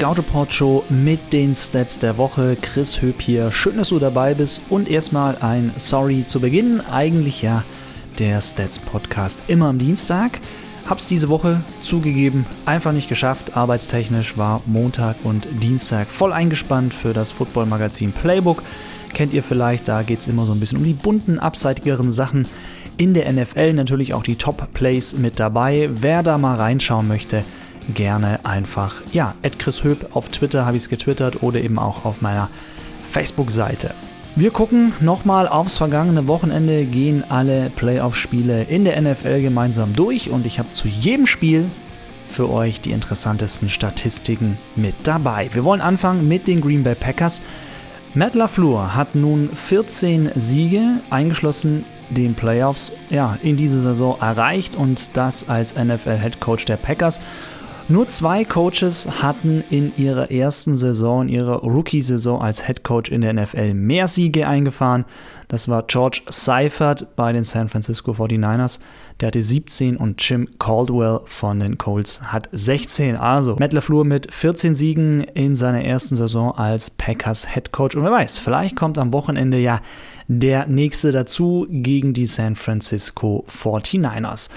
Scout Report Show mit den Stats der Woche. Chris Höp hier. Schön, dass du dabei bist. Und erstmal ein Sorry zu Beginn. Eigentlich ja der Stats Podcast immer am Dienstag. Hab's diese Woche zugegeben, einfach nicht geschafft. Arbeitstechnisch war Montag und Dienstag voll eingespannt für das Football-Magazin Playbook. Kennt ihr vielleicht, da geht's immer so ein bisschen um die bunten, abseitigeren Sachen in der NFL. Natürlich auch die Top-Plays mit dabei. Wer da mal reinschauen möchte, gerne einfach, ja, Chris Höp auf Twitter habe ich es getwittert oder eben auch auf meiner Facebook-Seite. Wir gucken nochmal aufs vergangene Wochenende, gehen alle Playoff-Spiele in der NFL gemeinsam durch und ich habe zu jedem Spiel für euch die interessantesten Statistiken mit dabei. Wir wollen anfangen mit den Green Bay Packers. Matt LaFleur hat nun 14 Siege, eingeschlossen den Playoffs, ja, in dieser Saison erreicht und das als NFL-Head Coach der Packers. Nur zwei Coaches hatten in ihrer ersten Saison, in ihrer Rookie-Saison als Head Coach in der NFL mehr Siege eingefahren. Das war George Seifert bei den San Francisco 49ers. Der hatte 17 und Jim Caldwell von den Colts hat 16. Also Matt LaFleur mit 14 Siegen in seiner ersten Saison als Packers Head Coach. Und wer weiß, vielleicht kommt am Wochenende ja der nächste dazu gegen die San Francisco 49ers.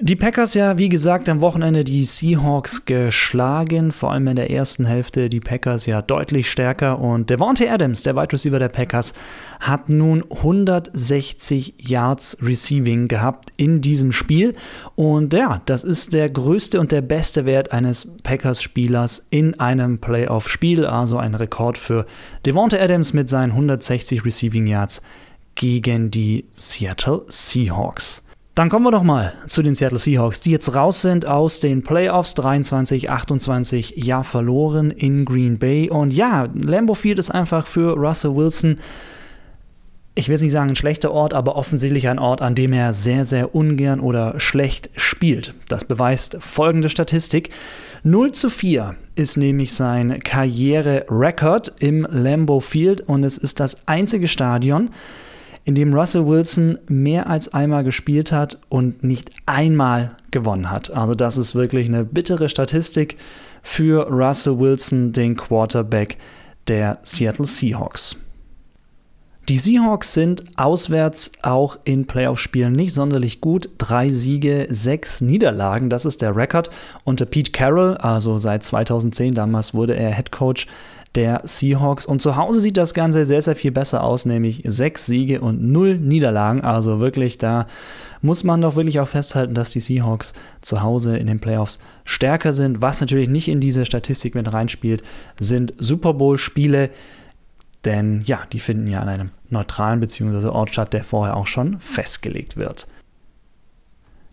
Die Packers ja, wie gesagt, am Wochenende die Seahawks geschlagen, vor allem in der ersten Hälfte die Packers ja deutlich stärker. Und Devontae Adams, der Wide Receiver der Packers, hat nun 160 Yards Receiving gehabt in diesem Spiel. Und ja, das ist der größte und der beste Wert eines Packers-Spielers in einem Playoff-Spiel, also ein Rekord für Devontae Adams mit seinen 160 Receiving Yards gegen die Seattle Seahawks. Dann kommen wir doch mal zu den Seattle Seahawks, die jetzt raus sind aus den Playoffs 23, 28, ja verloren in Green Bay. Und ja, Lambeau Field ist einfach für Russell Wilson, ich will jetzt nicht sagen ein schlechter Ort, aber offensichtlich ein Ort, an dem er sehr, sehr ungern oder schlecht spielt. Das beweist folgende Statistik. 0 zu 4 ist nämlich sein Karriere-Record im Lambeau Field und es ist das einzige Stadion, in dem Russell Wilson mehr als einmal gespielt hat und nicht einmal gewonnen hat. Also das ist wirklich eine bittere Statistik für Russell Wilson, den Quarterback der Seattle Seahawks. Die Seahawks sind auswärts auch in Playoff-Spielen nicht sonderlich gut. Drei Siege, sechs Niederlagen, das ist der Rekord. Unter Pete Carroll, also seit 2010, damals wurde er Head Coach der Seahawks. Und zu Hause sieht das Ganze sehr, sehr viel besser aus, nämlich sechs Siege und null Niederlagen. Also wirklich, da muss man doch wirklich auch festhalten, dass die Seahawks zu Hause in den Playoffs stärker sind. Was natürlich nicht in diese Statistik mit reinspielt, sind Super Bowl-Spiele. Denn ja, die finden ja an einem neutralen bzw. Ort statt, der vorher auch schon festgelegt wird.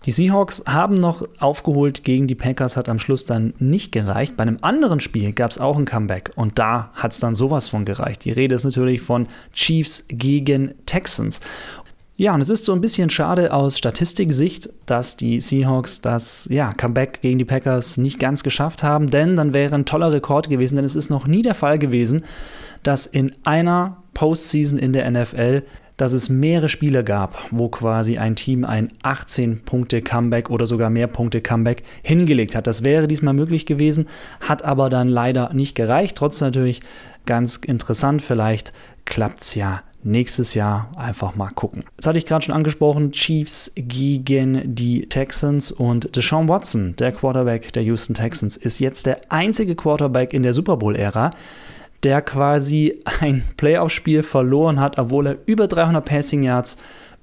Die Seahawks haben noch aufgeholt gegen die Packers, hat am Schluss dann nicht gereicht. Bei einem anderen Spiel gab es auch ein Comeback und da hat es dann sowas von gereicht. Die Rede ist natürlich von Chiefs gegen Texans. Ja, und es ist so ein bisschen schade aus Statistiksicht, dass die Seahawks das ja, Comeback gegen die Packers nicht ganz geschafft haben, denn dann wäre ein toller Rekord gewesen, denn es ist noch nie der Fall gewesen, dass in einer Postseason in der NFL dass es mehrere Spiele gab, wo quasi ein Team ein 18-Punkte-Comeback oder sogar mehr Punkte-Comeback hingelegt hat. Das wäre diesmal möglich gewesen, hat aber dann leider nicht gereicht. Trotzdem natürlich ganz interessant, vielleicht klappt es ja nächstes Jahr einfach mal gucken. Das hatte ich gerade schon angesprochen, Chiefs gegen die Texans und Deshaun Watson, der Quarterback der Houston Texans, ist jetzt der einzige Quarterback in der Super Bowl-Ära, der quasi ein Playoff-Spiel verloren hat, obwohl er über 300 Passing Yards,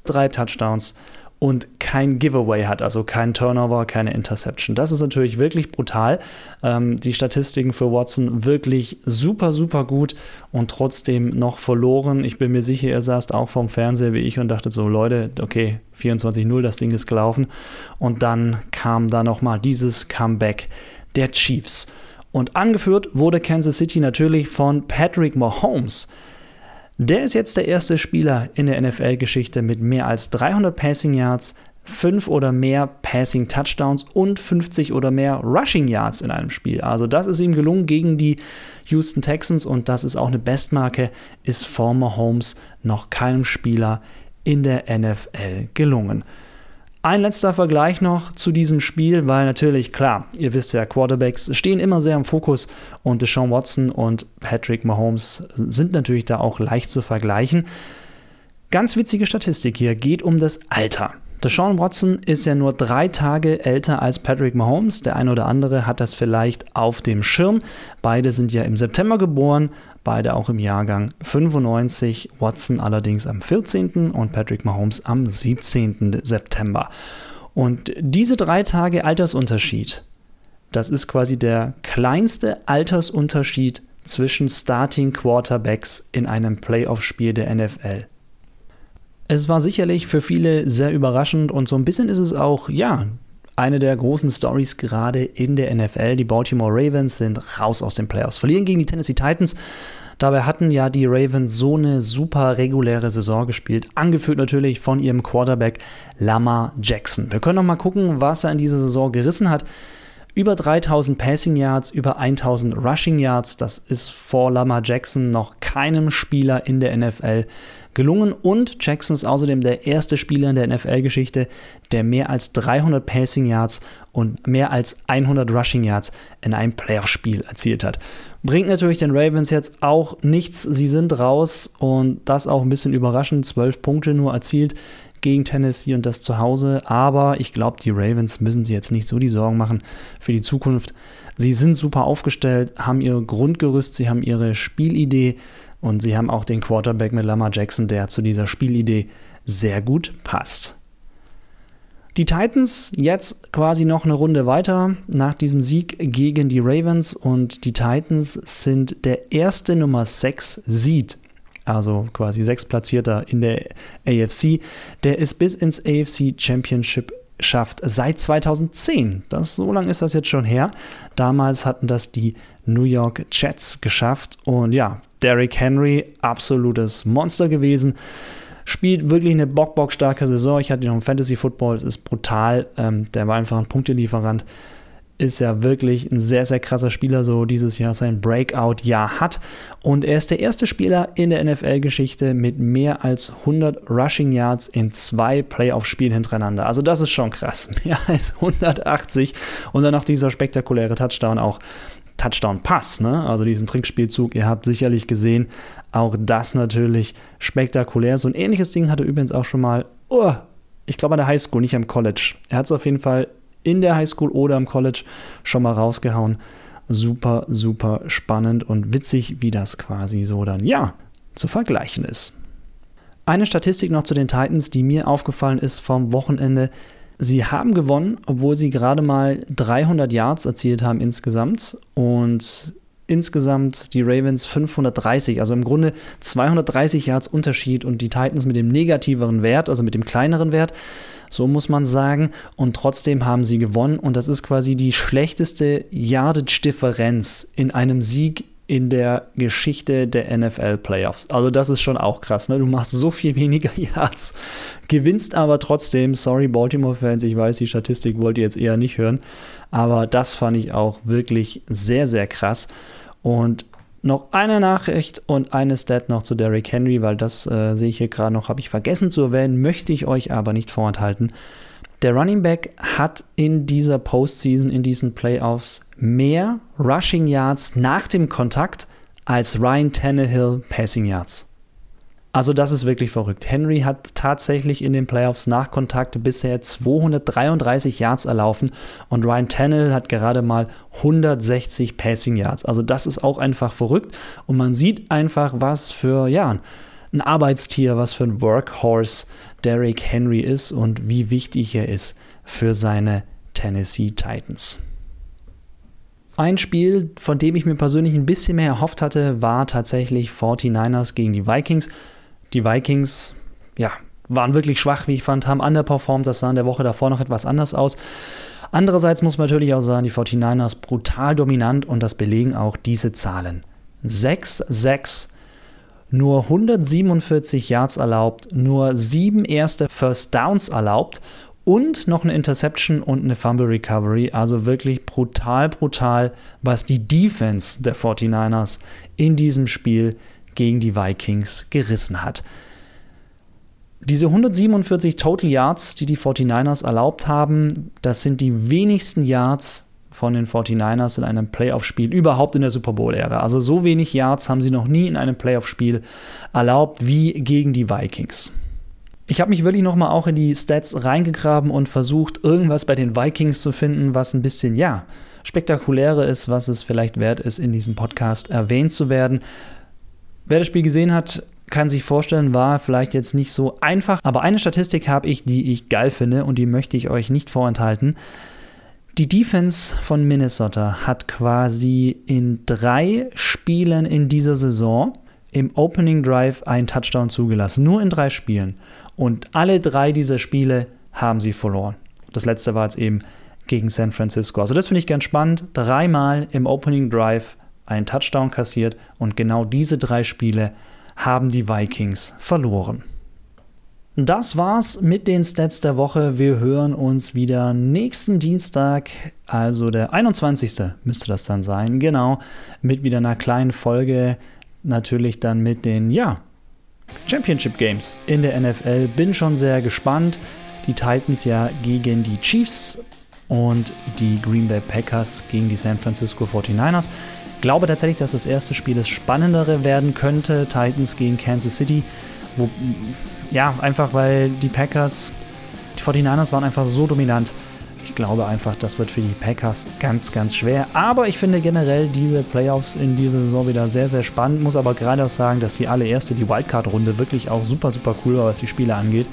drei Touchdowns und kein Giveaway hat, also kein Turnover, keine Interception. Das ist natürlich wirklich brutal. Ähm, die Statistiken für Watson wirklich super, super gut und trotzdem noch verloren. Ich bin mir sicher, er saß auch vom Fernseher wie ich und dachte so, Leute, okay, 24-0, das Ding ist gelaufen. Und dann kam da nochmal dieses Comeback der Chiefs. Und angeführt wurde Kansas City natürlich von Patrick Mahomes. Der ist jetzt der erste Spieler in der NFL-Geschichte mit mehr als 300 Passing Yards, 5 oder mehr Passing Touchdowns und 50 oder mehr Rushing Yards in einem Spiel. Also das ist ihm gelungen gegen die Houston Texans und das ist auch eine Bestmarke, ist vor Mahomes noch keinem Spieler in der NFL gelungen. Ein letzter Vergleich noch zu diesem Spiel, weil natürlich, klar, ihr wisst ja, Quarterbacks stehen immer sehr im Fokus und Deshaun Watson und Patrick Mahomes sind natürlich da auch leicht zu vergleichen. Ganz witzige Statistik hier, geht um das Alter. Deshaun Watson ist ja nur drei Tage älter als Patrick Mahomes. Der eine oder andere hat das vielleicht auf dem Schirm. Beide sind ja im September geboren, beide auch im Jahrgang 95. Watson allerdings am 14. und Patrick Mahomes am 17. September. Und diese drei Tage Altersunterschied, das ist quasi der kleinste Altersunterschied zwischen Starting Quarterbacks in einem Playoff-Spiel der NFL. Es war sicherlich für viele sehr überraschend und so ein bisschen ist es auch, ja, eine der großen Stories gerade in der NFL. Die Baltimore Ravens sind raus aus den Playoffs, verlieren gegen die Tennessee Titans. Dabei hatten ja die Ravens so eine super reguläre Saison gespielt, angeführt natürlich von ihrem Quarterback Lamar Jackson. Wir können noch mal gucken, was er in dieser Saison gerissen hat. Über 3000 Passing Yards, über 1000 Rushing Yards. Das ist vor Lamar Jackson noch keinem Spieler in der NFL gelungen. Und Jackson ist außerdem der erste Spieler in der NFL-Geschichte, der mehr als 300 Passing Yards und mehr als 100 Rushing Yards in einem Playoff-Spiel erzielt hat. Bringt natürlich den Ravens jetzt auch nichts. Sie sind raus und das auch ein bisschen überraschend. 12 Punkte nur erzielt gegen Tennessee und das zu Hause. Aber ich glaube, die Ravens müssen sich jetzt nicht so die Sorgen machen für die Zukunft. Sie sind super aufgestellt, haben ihr Grundgerüst, sie haben ihre Spielidee und sie haben auch den Quarterback mit Lamar Jackson, der zu dieser Spielidee sehr gut passt. Die Titans jetzt quasi noch eine Runde weiter nach diesem Sieg gegen die Ravens und die Titans sind der erste Nummer 6 Seed also quasi sechstplatzierter in der AFC, der es bis ins AFC Championship schafft seit 2010. Das, so lange ist das jetzt schon her. Damals hatten das die New York Jets geschafft. Und ja, Derrick Henry, absolutes Monster gewesen. Spielt wirklich eine bock-bock-starke Saison. Ich hatte ihn noch im Fantasy Football, es ist brutal. Ähm, der war einfach ein Punktelieferant ist ja wirklich ein sehr, sehr krasser Spieler, so dieses Jahr sein Breakout-Jahr hat. Und er ist der erste Spieler in der NFL-Geschichte mit mehr als 100 Rushing Yards in zwei Playoff-Spielen hintereinander. Also das ist schon krass. Mehr als 180 und dann noch dieser spektakuläre Touchdown auch. Touchdown-Pass, ne? also diesen Trickspielzug, ihr habt sicherlich gesehen, auch das natürlich spektakulär. So ein ähnliches Ding hatte übrigens auch schon mal, oh, ich glaube an der Highschool, nicht am College. Er hat es auf jeden Fall in der Highschool oder im College schon mal rausgehauen. Super, super spannend und witzig, wie das quasi so dann, ja, zu vergleichen ist. Eine Statistik noch zu den Titans, die mir aufgefallen ist vom Wochenende. Sie haben gewonnen, obwohl sie gerade mal 300 Yards erzielt haben insgesamt und insgesamt die Ravens 530, also im Grunde 230 Yards Unterschied und die Titans mit dem negativeren Wert, also mit dem kleineren Wert, so muss man sagen. Und trotzdem haben sie gewonnen. Und das ist quasi die schlechteste Yardage-Differenz in einem Sieg in der Geschichte der NFL Playoffs. Also das ist schon auch krass, ne? Du machst so viel weniger Yards, gewinnst aber trotzdem. Sorry Baltimore-Fans, ich weiß, die Statistik wollt ihr jetzt eher nicht hören, aber das fand ich auch wirklich sehr, sehr krass. Und noch eine Nachricht und eine Stat noch zu Derrick Henry, weil das äh, sehe ich hier gerade noch, habe ich vergessen zu erwähnen, möchte ich euch aber nicht vorenthalten. Der Running Back hat in dieser Postseason, in diesen Playoffs mehr Rushing Yards nach dem Kontakt als Ryan Tannehill Passing Yards. Also das ist wirklich verrückt. Henry hat tatsächlich in den Playoffs nach Kontakt bisher 233 Yards erlaufen und Ryan Tannehill hat gerade mal 160 Passing Yards. Also das ist auch einfach verrückt und man sieht einfach, was für ja, ein Arbeitstier, was für ein Workhorse Derrick Henry ist und wie wichtig er ist für seine Tennessee Titans. Ein Spiel, von dem ich mir persönlich ein bisschen mehr erhofft hatte, war tatsächlich 49ers gegen die Vikings. Die Vikings, ja, waren wirklich schwach, wie ich fand, haben underperformed. Das sah in der Woche davor noch etwas anders aus. Andererseits muss man natürlich auch sagen, die 49ers brutal dominant und das belegen auch diese Zahlen. 6-6, nur 147 Yards erlaubt, nur 7 erste First Downs erlaubt und noch eine Interception und eine Fumble Recovery. Also wirklich brutal, brutal, was die Defense der 49ers in diesem Spiel gegen die Vikings gerissen hat. Diese 147 Total Yards, die die 49ers erlaubt haben, das sind die wenigsten Yards von den 49ers in einem Playoff-Spiel überhaupt in der Super Bowl-Ära. Also so wenig Yards haben sie noch nie in einem Playoff-Spiel erlaubt wie gegen die Vikings. Ich habe mich wirklich nochmal auch in die Stats reingegraben und versucht, irgendwas bei den Vikings zu finden, was ein bisschen, ja, spektakulärer ist, was es vielleicht wert ist, in diesem Podcast erwähnt zu werden. Wer das Spiel gesehen hat, kann sich vorstellen, war vielleicht jetzt nicht so einfach, aber eine Statistik habe ich, die ich geil finde und die möchte ich euch nicht vorenthalten. Die Defense von Minnesota hat quasi in drei Spielen in dieser Saison im Opening Drive einen Touchdown zugelassen. Nur in drei Spielen. Und alle drei dieser Spiele haben sie verloren. Das letzte war jetzt eben gegen San Francisco. Also das finde ich ganz spannend. Dreimal im Opening Drive einen Touchdown kassiert und genau diese drei Spiele haben die Vikings verloren. Das war's mit den Stats der Woche. Wir hören uns wieder nächsten Dienstag, also der 21. müsste das dann sein, genau, mit wieder einer kleinen Folge. Natürlich dann mit den, ja, Championship Games in der NFL. Bin schon sehr gespannt. Die Titans ja gegen die Chiefs und die Green Bay Packers gegen die San Francisco 49ers. Glaube tatsächlich, dass das erste Spiel das spannendere werden könnte. Titans gegen Kansas City. Wo, ja, einfach weil die Packers, die 49ers waren einfach so dominant. Ich glaube einfach, das wird für die Packers ganz, ganz schwer. Aber ich finde generell diese Playoffs in dieser Saison wieder sehr, sehr spannend. Muss aber gerade auch sagen, dass die allererste, die Wildcard-Runde, wirklich auch super, super cool war, was die Spiele angeht.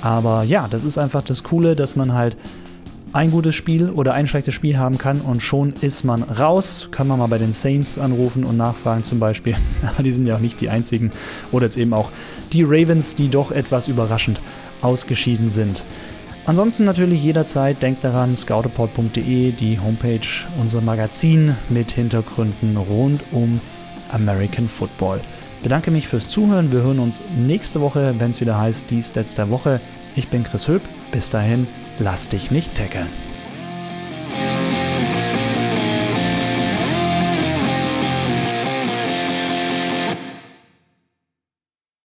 Aber ja, das ist einfach das Coole, dass man halt ein gutes Spiel oder ein schlechtes Spiel haben kann und schon ist man raus. Kann man mal bei den Saints anrufen und nachfragen zum Beispiel. die sind ja auch nicht die einzigen. Oder jetzt eben auch die Ravens, die doch etwas überraschend ausgeschieden sind. Ansonsten natürlich jederzeit denkt daran, scouteport.de, die Homepage, unser Magazin mit Hintergründen rund um American Football. Bedanke mich fürs Zuhören. Wir hören uns nächste Woche, wenn es wieder heißt, die Stats der Woche. Ich bin Chris Höp. Bis dahin, lass dich nicht tackeln.